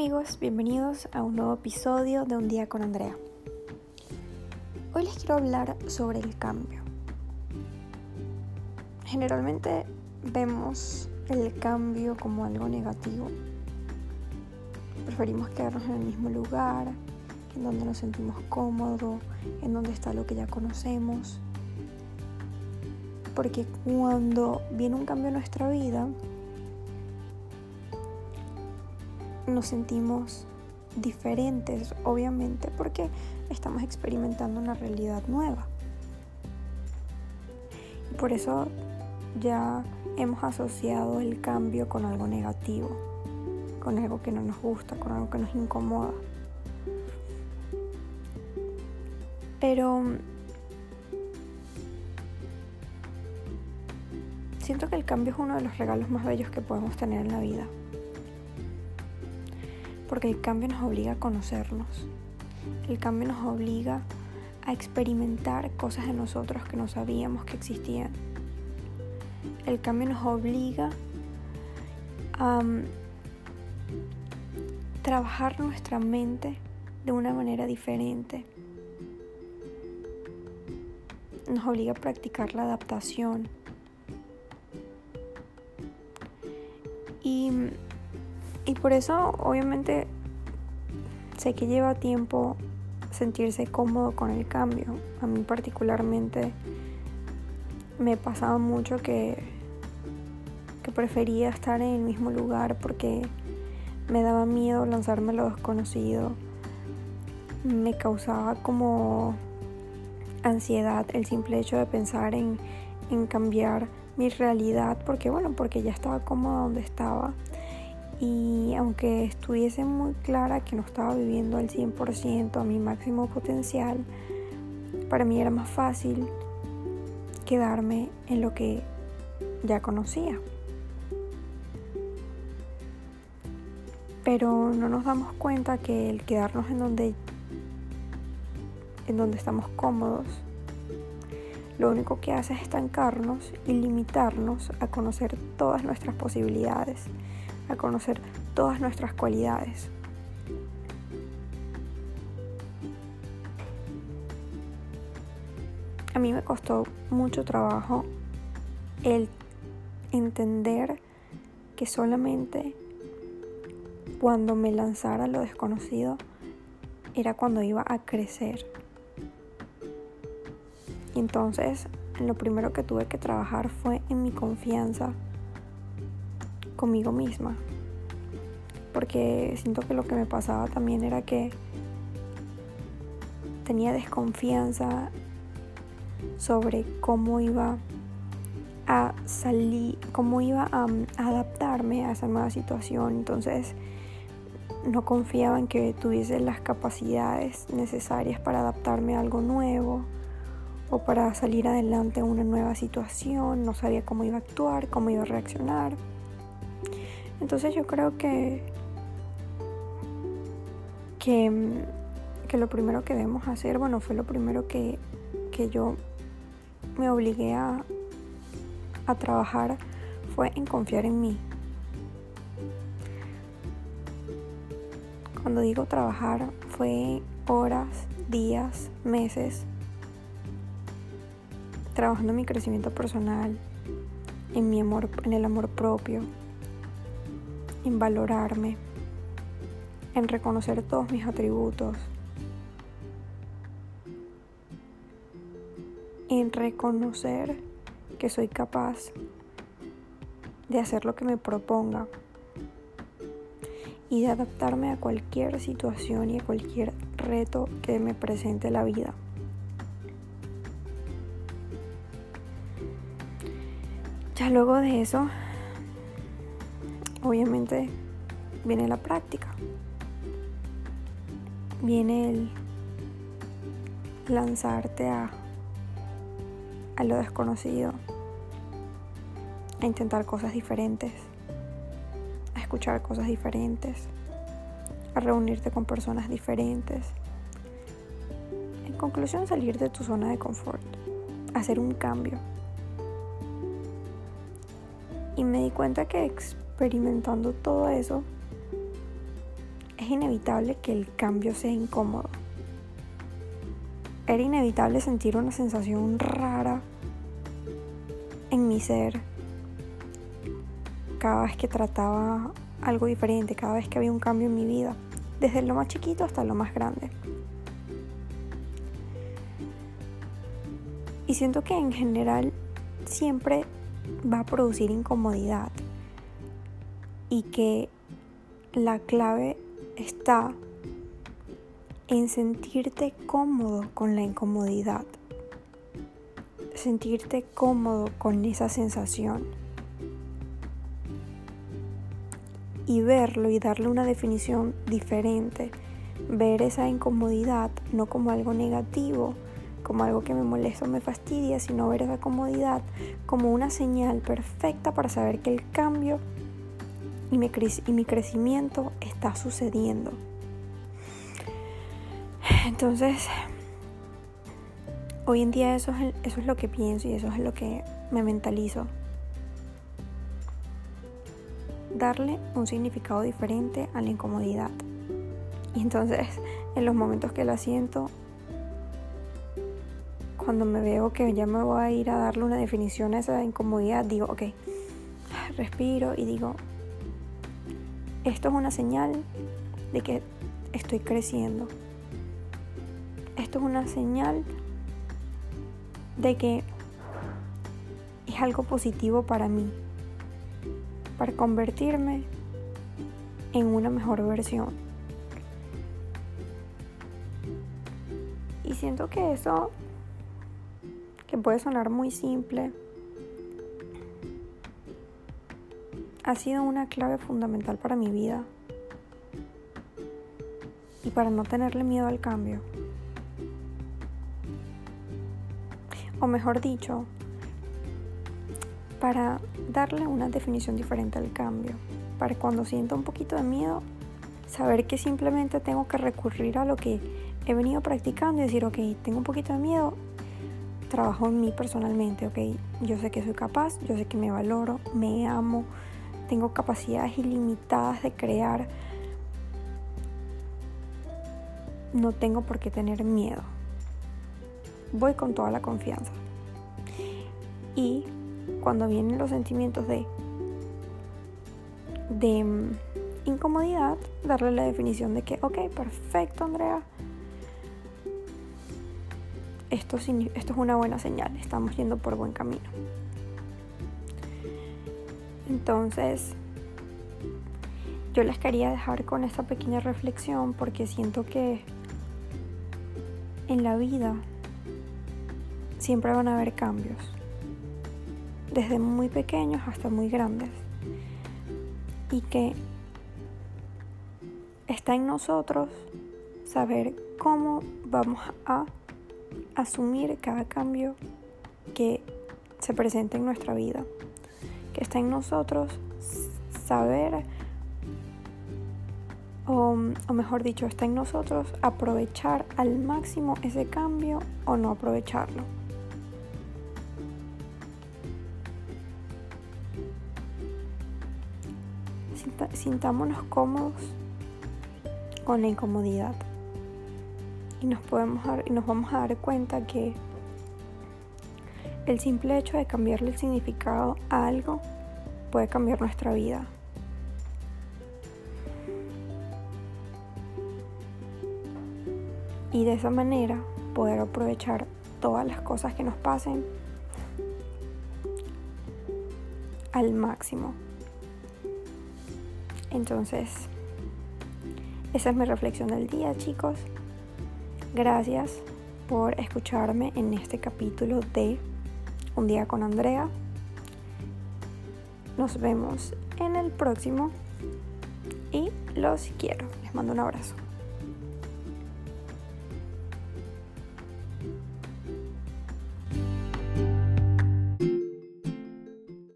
amigos, bienvenidos a un nuevo episodio de Un día con Andrea. Hoy les quiero hablar sobre el cambio. Generalmente vemos el cambio como algo negativo. Preferimos quedarnos en el mismo lugar, en donde nos sentimos cómodos, en donde está lo que ya conocemos. Porque cuando viene un cambio en nuestra vida, nos sentimos diferentes, obviamente, porque estamos experimentando una realidad nueva. Y por eso ya hemos asociado el cambio con algo negativo, con algo que no nos gusta, con algo que nos incomoda. Pero siento que el cambio es uno de los regalos más bellos que podemos tener en la vida porque el cambio nos obliga a conocernos. El cambio nos obliga a experimentar cosas de nosotros que no sabíamos que existían. El cambio nos obliga a um, trabajar nuestra mente de una manera diferente. Nos obliga a practicar la adaptación. Y y por eso obviamente sé que lleva tiempo sentirse cómodo con el cambio. A mí particularmente me pasaba mucho que, que prefería estar en el mismo lugar porque me daba miedo lanzarme a lo desconocido. Me causaba como ansiedad el simple hecho de pensar en, en cambiar mi realidad porque bueno, porque ya estaba cómoda donde estaba y aunque estuviese muy clara que no estaba viviendo al 100% a mi máximo potencial, para mí era más fácil quedarme en lo que ya conocía. Pero no nos damos cuenta que el quedarnos en donde en donde estamos cómodos lo único que hace es estancarnos y limitarnos a conocer todas nuestras posibilidades a conocer todas nuestras cualidades. A mí me costó mucho trabajo el entender que solamente cuando me lanzara lo desconocido era cuando iba a crecer. entonces lo primero que tuve que trabajar fue en mi confianza conmigo misma. Porque siento que lo que me pasaba también era que tenía desconfianza sobre cómo iba a salir, cómo iba a, adaptarme a esa nueva situación. Entonces no confiaba en que tuviese las capacidades necesarias para adaptarme a algo nuevo o para salir adelante a una nueva situación. No sabía cómo iba a actuar, cómo iba a reaccionar. Entonces yo creo que, que, lo primero que debemos hacer, bueno, fue lo primero que, yo me obligué a, a trabajar, fue en confiar en mí. Cuando digo trabajar, fue horas, días, meses, trabajando en mi crecimiento personal, en mi amor, en el amor propio, en valorarme, en reconocer todos mis atributos, en reconocer que soy capaz de hacer lo que me proponga y de adaptarme a cualquier situación y a cualquier reto que me presente la vida. Ya luego de eso obviamente viene la práctica. Viene el lanzarte a, a lo desconocido, a intentar cosas diferentes, a escuchar cosas diferentes, a reunirte con personas diferentes. En conclusión, salir de tu zona de confort, hacer un cambio. Y me di cuenta que experimentando todo eso, inevitable que el cambio sea incómodo. Era inevitable sentir una sensación rara en mi ser cada vez que trataba algo diferente, cada vez que había un cambio en mi vida, desde lo más chiquito hasta lo más grande. Y siento que en general siempre va a producir incomodidad y que la clave está en sentirte cómodo con la incomodidad, sentirte cómodo con esa sensación y verlo y darle una definición diferente, ver esa incomodidad no como algo negativo, como algo que me molesta o me fastidia, sino ver esa comodidad como una señal perfecta para saber que el cambio y mi, y mi crecimiento está sucediendo. Entonces, hoy en día eso es, eso es lo que pienso y eso es lo que me mentalizo. Darle un significado diferente a la incomodidad. Y entonces, en los momentos que la siento, cuando me veo que ya me voy a ir a darle una definición a esa incomodidad, digo, ok, respiro y digo, esto es una señal de que estoy creciendo. Esto es una señal de que es algo positivo para mí, para convertirme en una mejor versión. Y siento que eso, que puede sonar muy simple, ha sido una clave fundamental para mi vida y para no tenerle miedo al cambio. O mejor dicho, para darle una definición diferente al cambio. Para cuando siento un poquito de miedo, saber que simplemente tengo que recurrir a lo que he venido practicando y decir, ok, tengo un poquito de miedo, trabajo en mí personalmente, ok, yo sé que soy capaz, yo sé que me valoro, me amo, tengo capacidades ilimitadas de crear, no tengo por qué tener miedo. Voy con toda la confianza. Y cuando vienen los sentimientos de, de mm, incomodidad, darle la definición de que, ok, perfecto, Andrea. Esto, esto es una buena señal, estamos yendo por buen camino. Entonces, yo les quería dejar con esta pequeña reflexión porque siento que en la vida siempre van a haber cambios, desde muy pequeños hasta muy grandes, y que está en nosotros saber cómo vamos a asumir cada cambio que se presenta en nuestra vida está en nosotros saber, o, mejor dicho, está en nosotros aprovechar al máximo ese cambio o no aprovecharlo. Sintámonos cómodos con la incomodidad y nos, podemos y nos vamos a dar cuenta que el simple hecho de cambiarle el significado a algo puede cambiar nuestra vida. Y de esa manera poder aprovechar todas las cosas que nos pasen al máximo. Entonces, esa es mi reflexión del día, chicos. Gracias por escucharme en este capítulo de un día con Andrea. Nos vemos en el próximo y los quiero. Les mando un abrazo.